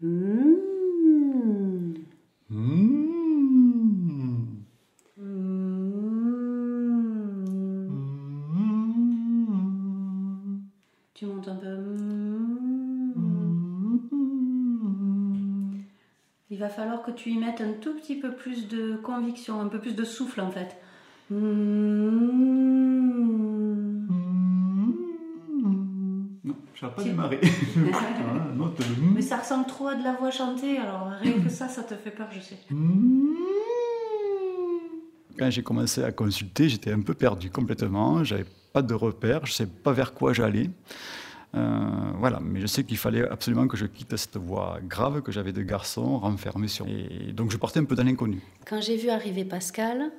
Mmh. Mmh. Mmh. Mmh. Tu montes un peu. Il va falloir que tu y mettes un tout petit peu plus de conviction, un peu plus de souffle en fait. Mmh. Je n'ai pas Tu- démarré. Voilà, note le. Mais ça ressemble trop à de la voix chantée, alors rien que ça, ça te fait peur, je sais. Quand j'ai commencé à consulter, j'étais un peu perdu complètement. J'avais pas de repère, je ne savais pas vers quoi j'allais. Euh, voilà, mais je sais qu'il fallait absolument que je quitte cette voie grave que j'avais de garçon renfermé sur. Et donc je partais un peu dans l'inconnu. Quand j'ai vu arriver Pascal,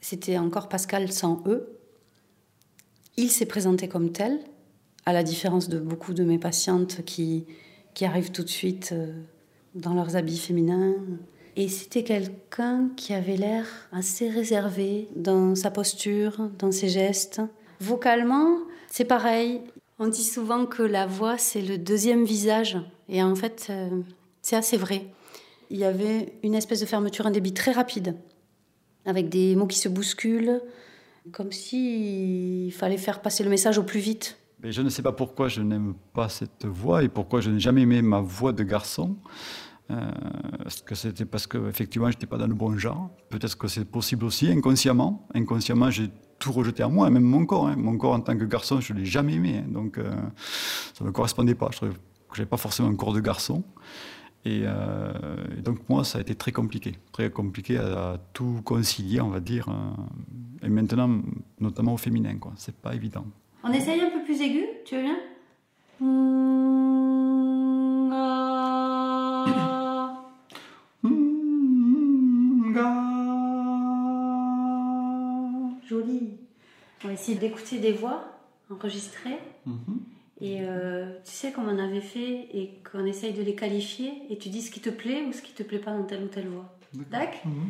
c'était encore Pascal sans E. Il s'est présenté comme tel, à la différence de beaucoup de mes patientes qui, qui arrivent tout de suite euh, dans leurs habits féminins. Et c'était quelqu'un qui avait l'air assez réservé dans sa posture, dans ses gestes. Vocalement, c'est pareil. On dit souvent que la voix, c'est le deuxième visage. Et en fait, euh, c'est assez vrai. Il y avait une espèce de fermeture, un débit très rapide, avec des mots qui se bousculent, comme s'il fallait faire passer le message au plus vite. Je ne sais pas pourquoi je n'aime pas cette voix et pourquoi je n'ai jamais aimé ma voix de garçon. Euh, Est-ce que c'était parce que effectivement j'étais pas dans le bon genre? Peut-être que c'est possible aussi inconsciemment. Inconsciemment, j'ai tout rejeté à moi, même mon corps. hein. Mon corps en tant que garçon, je l'ai jamais aimé. hein. Donc euh, ça ne me correspondait pas. Je j'avais pas forcément un corps de garçon. Et, euh, et donc moi, ça a été très compliqué, très compliqué à, à tout concilier, on va dire. euh, et maintenant, notamment au féminin, quoi. C'est pas évident. On essaye un peu plus aigu, tu veux bien. Joli. On va essayer d'écouter des voix enregistrées. Mhm. Et euh, tu sais comme on avait fait et qu'on essaye de les qualifier et tu dis ce qui te plaît ou ce qui te plaît pas dans telle ou telle voix. D'accord Mhm.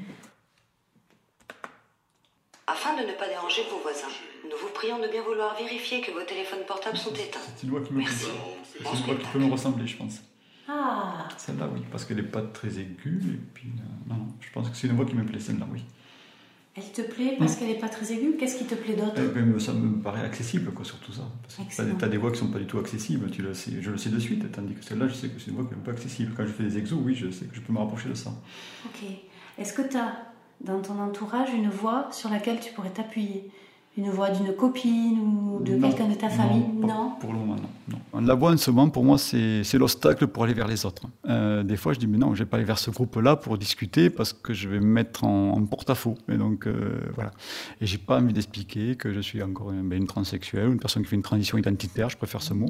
Afin de ne pas déranger vos voisins, nous vous prions de bien vouloir vérifier que vos téléphones portables sont éteints. C'est une voix qui me Merci. C'est une voix qui peut me ressembler, je pense. Ah, Celle-là, oui, parce qu'elle n'est pas très aiguë. Et puis, euh, non, non, je pense que c'est une voix qui me plaît, celle-là, oui. elle te plaît parce qu'elle n'est pas très aiguë? Qu'est-ce qui te plaît d'autre? Eh ben, ça me paraît accessible, quoi, surtout ça. Parce que Excellent. tu as des voix qui sont pas du tout accessibles, tu le sais, je le sais de suite, tandis que celle-là, je sais que c'est une voix qui est un peu accessible. Quand je fais des exos, oui, je sais que je peux me rapprocher de ça. Ok. Est-ce que tu as dans ton entourage une voix sur laquelle tu pourrais t'appuyer Une voix d'une copine ou de quelqu'un de ta famille? Non? Pour le moment, non. non. La voix, en ce moment, pour moi, c'est l'obstacle pour aller vers les autres. Euh, des fois, je dis, mais non, je vais pas aller vers ce groupe-là pour discuter parce que je vais me mettre en, en porte-à-faux. Et donc, euh, voilà. Et j'ai pas envie d'expliquer que je suis encore une, ben, une transsexuelle ou une personne qui fait une transition identitaire, je préfère ce mot.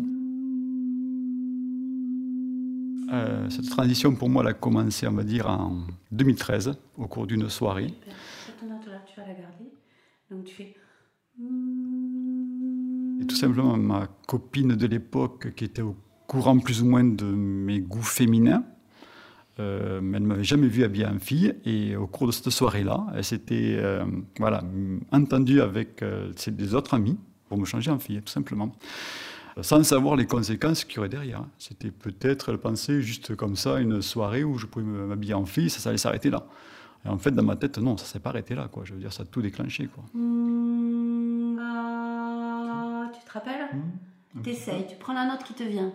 Euh, cette transition, pour moi, elle a commencé, on va dire, en 2013, au cours d'une soirée. Super. Cette note-là, tu vas la garder. Donc tu fais. Et tout simplement, ma copine de l'époque, qui était au courant plus ou moins de mes goûts féminins, euh, mais elle ne m'avait jamais vu habillée en fille. Et au cours de cette soirée-là, elle s'était euh, voilà, entendue avec euh, ses- des autres amis pour me changer en fille, tout simplement. Sans savoir les conséquences qu'il y aurait derrière. C'était peut-être, elle pensait juste comme ça, une soirée où je pouvais m'habiller en fille, ça, ça allait s'arrêter là. Et en fait, dans ma tête, non, ça ne s'est pas arrêté là. Quoi. Je veux dire, ça a tout déclenché. Quoi. Mm, ah, Tu te rappelles? Petit T'essayes, tu prends la note qui te vient.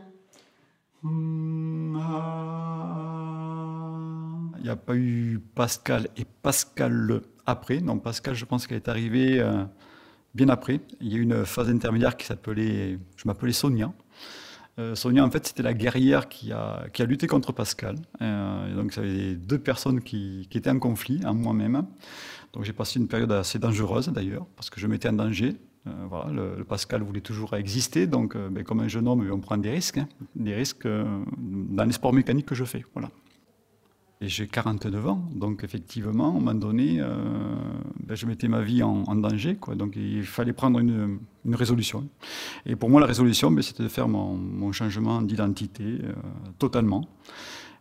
Il n'y a pas eu Pascal et Pascal après. Non, Pascal, je pense qu'elle est arrivée euh, bien après. Il y a eu une phase intermédiaire qui s'appelait. Je m'appelais Sonia. Euh, Sonia, en fait, c'était la guerrière qui a, qui a lutté contre Pascal. Euh, donc, ça avait deux personnes qui, étaient en conflit, en moi-même. Donc, j'ai passé une période assez dangereuse, d'ailleurs, parce que je mettais en danger. Euh, le, Pascal voulait toujours exister, donc, ben, comme un jeune homme, on prend des risques, hein, des risques dans les sports mécaniques que je fais. Voilà. Et j'ai 49 ans, donc effectivement, à un moment donné, ben, je mettais ma vie en, danger, donc il fallait prendre une, résolution. Et pour moi, la résolution, ben, c'était de faire mon, changement d'identité euh, totalement.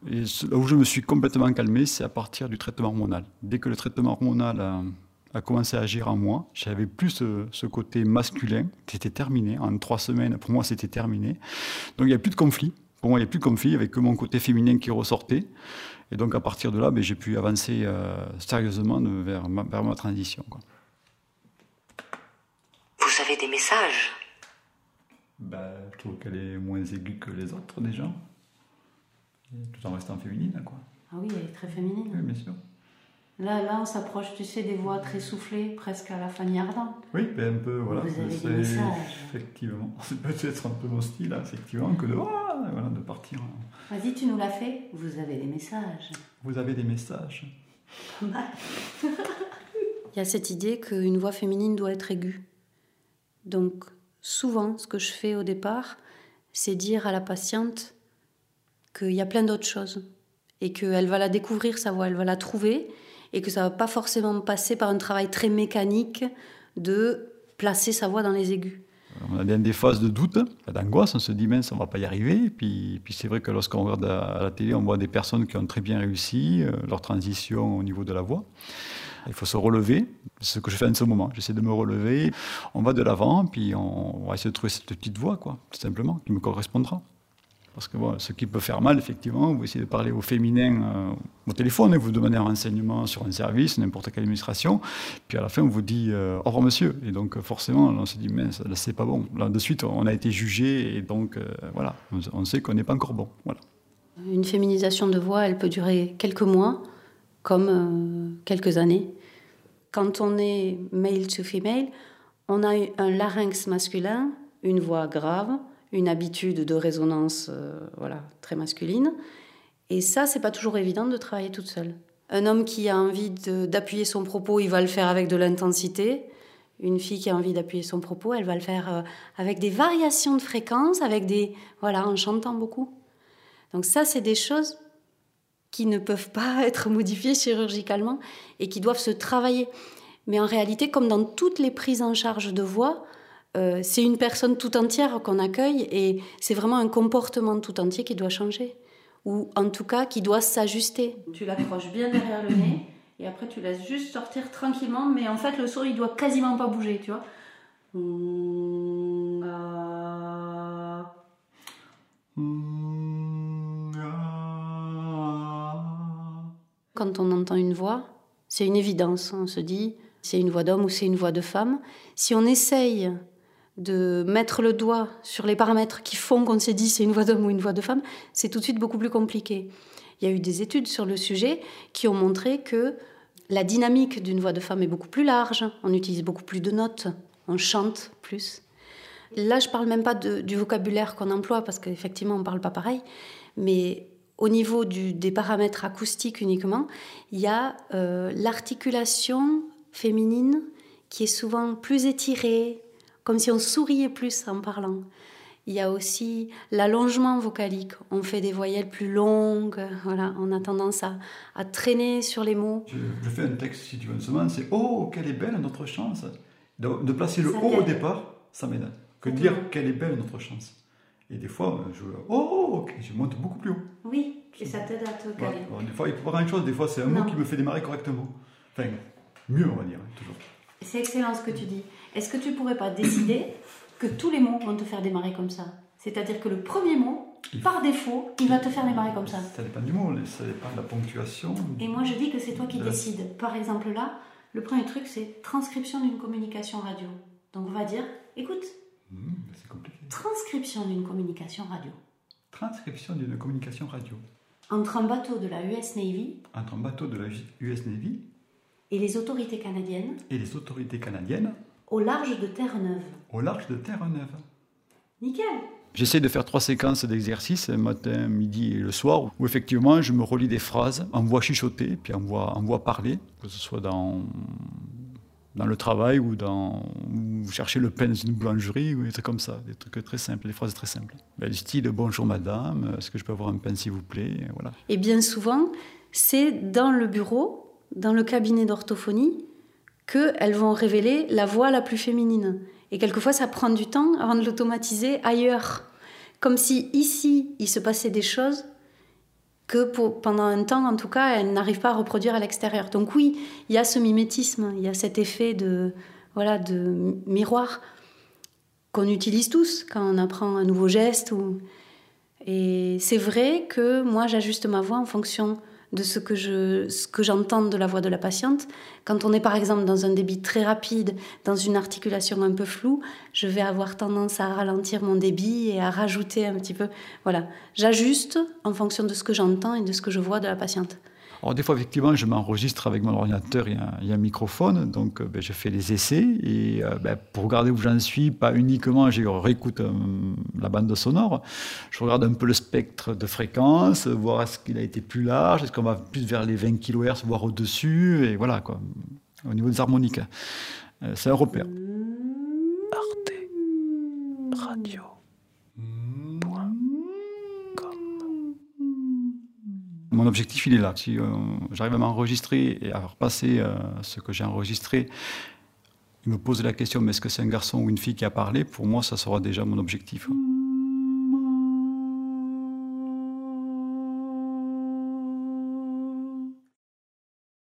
Et là où je me suis complètement calmé, c'est à partir du traitement hormonal. Dès que le traitement hormonal a, a commencé à agir en moi, j'avais plus ce, ce côté masculin, c'était terminé. En trois semaines, pour moi, c'était terminé. Donc il n'y a plus de conflit, Pour moi, il n'y a plus comme fille, avec que mon côté féminin qui ressortait. Et donc, à partir de là, ben, j'ai pu avancer euh, sérieusement vers ma, vers ma transition. Quoi. Vous avez des messages? Ben, je trouve qu'elle est moins aiguë que les autres, déjà. Tout en restant féminine, quoi. Ah oui, elle est très féminine. Oui, bien sûr. Là, là, on s'approche, tu sais, des voix très soufflées, presque à la Fanny Ardant. Oui, ben un peu, voilà. Vous avez des C'est- messages. Effectivement. C'est peut-être un peu mon style, hein, effectivement, que de, ah, voilà, de partir. Vas-y, tu nous l'as fait Vous avez des messages. Vous avez des messages. Il y a cette idée qu'une voix féminine doit être aiguë. Donc, souvent, ce que je fais au départ, c'est dire à la patiente qu'il y a plein d'autres choses et qu'elle va la découvrir, sa voix, elle va la trouver et que ça va pas forcément passer par un travail très mécanique de placer sa voix dans les aigus. On a des phases de doute, d'angoisse, on se dit, mince, on va pas y arriver. Puis, c'est vrai que lorsqu'on regarde à, la télé, on voit des personnes qui ont très bien réussi euh, leur transition au niveau de la voix. Il faut se relever, c'est ce que je fais en ce moment. J'essaie de me relever, on va de l'avant, puis on, va essayer de trouver cette petite voix, quoi, tout simplement, qui me correspondra. Parce que ce qui peut faire mal, effectivement, vous essayez de parler au féminin euh, au téléphone, et vous demandez un renseignement sur un service, n'importe quelle administration, puis à la fin, on vous dit euh, au revoir monsieur. Et donc, forcément, on se dit, mince, là, c'est pas bon. Là, de suite, on a été jugé, et donc, euh, voilà, on, sait qu'on n'est pas encore bon. Une féminisation de voix, elle peut durer quelques mois, comme euh, quelques années. Quand on est male to female, on a un larynx masculin, une voix grave, une habitude de résonance euh, voilà, très masculine. Et ça, c'est pas toujours évident de travailler toute seule. Un homme qui a envie d'appuyer son propos, il va le faire avec de l'intensité. Une fille qui a envie d'appuyer son propos, elle va le faire euh, avec des variations de fréquence, avec des voilà, en chantant beaucoup. Donc ça, c'est des choses qui ne peuvent pas être modifiées chirurgicalement et qui doivent se travailler. Mais en réalité, comme dans toutes les prises en charge de voix, euh, c'est une personne tout entière qu'on accueille et c'est vraiment un comportement tout entier qui doit changer. Ou en tout cas qui doit s'ajuster. Tu l'accroches bien derrière le nez et après tu laisses juste sortir tranquillement, mais en fait le son il doit quasiment pas bouger, tu vois. Mm, ah. Quand on entend une voix, c'est une évidence. On se dit, c'est une voix d'homme ou c'est une voix de femme. Si on essaye de mettre le doigt sur les paramètres qui font qu'on s'est dit c'est une voix d'homme ou une voix de femme, c'est tout de suite beaucoup plus compliqué. Il y a eu des études sur le sujet qui ont montré que la dynamique d'une voix de femme est beaucoup plus large, on utilise beaucoup plus de notes, on chante plus. Là, je parle même pas du vocabulaire qu'on emploie parce qu'effectivement, on parle pas pareil, mais au niveau des paramètres acoustiques uniquement, il y a euh, l'articulation féminine qui est souvent plus étirée, comme si on souriait plus en parlant. Il y a aussi l'allongement vocalique. On fait des voyelles plus longues. Voilà, on a tendance à, à traîner sur les mots. Je, je fais un texte, si tu veux, une semaine, c'est Oh, quelle est belle notre chance De, de placer le Ça O au départ, ça m'aide. Que dire quelle est belle notre chance? Et des fois, je, oh, ok, je monte beaucoup plus haut. Oui, et ça t'aide à te caler. Alors, des fois, il faut pas une chose, des fois, c'est un Non. mot qui me fait démarrer correctement. Enfin, mieux, on va dire, hein, toujours. C'est excellent ce que tu dis. Est-ce que tu pourrais pas décider que tous les mots vont te faire démarrer comme ça? C'est-à-dire que le premier mot, par défaut, il va te faire démarrer comme ça. Ça dépend du mot, ça dépend de la ponctuation. Et moi, je dis que c'est toi qui décides. Par exemple, là, le premier truc, c'est transcription d'une communication radio. Donc, on va dire, écoute, Hmm, c'est compliqué. transcription d'une communication radio. Transcription d'une communication radio Entre un bateau de la US Navy entre un bateau de la US Navy et les autorités canadiennes et les autorités canadiennes au large de Terre-Neuve. au large de Terre-Neuve. Nickel J'essaie de faire trois séquences d'exercices, matin, midi et le soir, où effectivement je me relis des phrases en voix chuchotée, puis en voix, en voix parlée, que ce soit dans, dans le travail ou dans ou chercher le pain dans une boulangerie, ou des trucs comme ça, des trucs très simples, des phrases très simples. Ben, du style bonjour madame, est-ce que je peux avoir un pain s'il vous plaît voilà. Et bien souvent, c'est dans le bureau, dans le cabinet d'orthophonie, qu'elles vont révéler la voix la plus féminine. Et quelquefois, ça prend du temps avant de l'automatiser ailleurs. Comme si ici, il se passait des choses que pendant un temps, en tout cas, elles n'arrivent pas à reproduire à l'extérieur. Donc oui, il y a ce mimétisme, il y a cet effet de, voilà, de miroir qu'on utilise tous quand on apprend un nouveau geste Et c'est vrai que moi, j'ajuste ma voix en fonction de ce que je ce que j'entends de la voix de la patiente. Quand on est par exemple dans un débit très rapide, dans une articulation un peu floue, je vais avoir tendance à ralentir mon débit et à rajouter un petit peu. Voilà, j'ajuste en fonction de ce que j'entends et de ce que je vois de la patiente. Alors des fois, effectivement, je m'enregistre avec mon ordinateur, il y a, un microphone, donc euh, ben, je fais les essais. Et euh, ben, pour regarder où j'en suis, pas uniquement, je réécoute euh, la bande sonore, je regarde un peu le spectre de fréquence, voir est-ce qu'il a été plus large, est-ce qu'on va plus vers les 20 kHz, voire au-dessus, et voilà, quoi, au niveau des harmoniques. c'est un repère. Arte Radio. Mon objectif, il est là. Si euh, j'arrive à m'enregistrer et à repasser euh, ce que j'ai enregistré, il me pose la question, mais est-ce que c'est un garçon ou une fille qui a parlé? Pour moi, ça sera déjà mon objectif.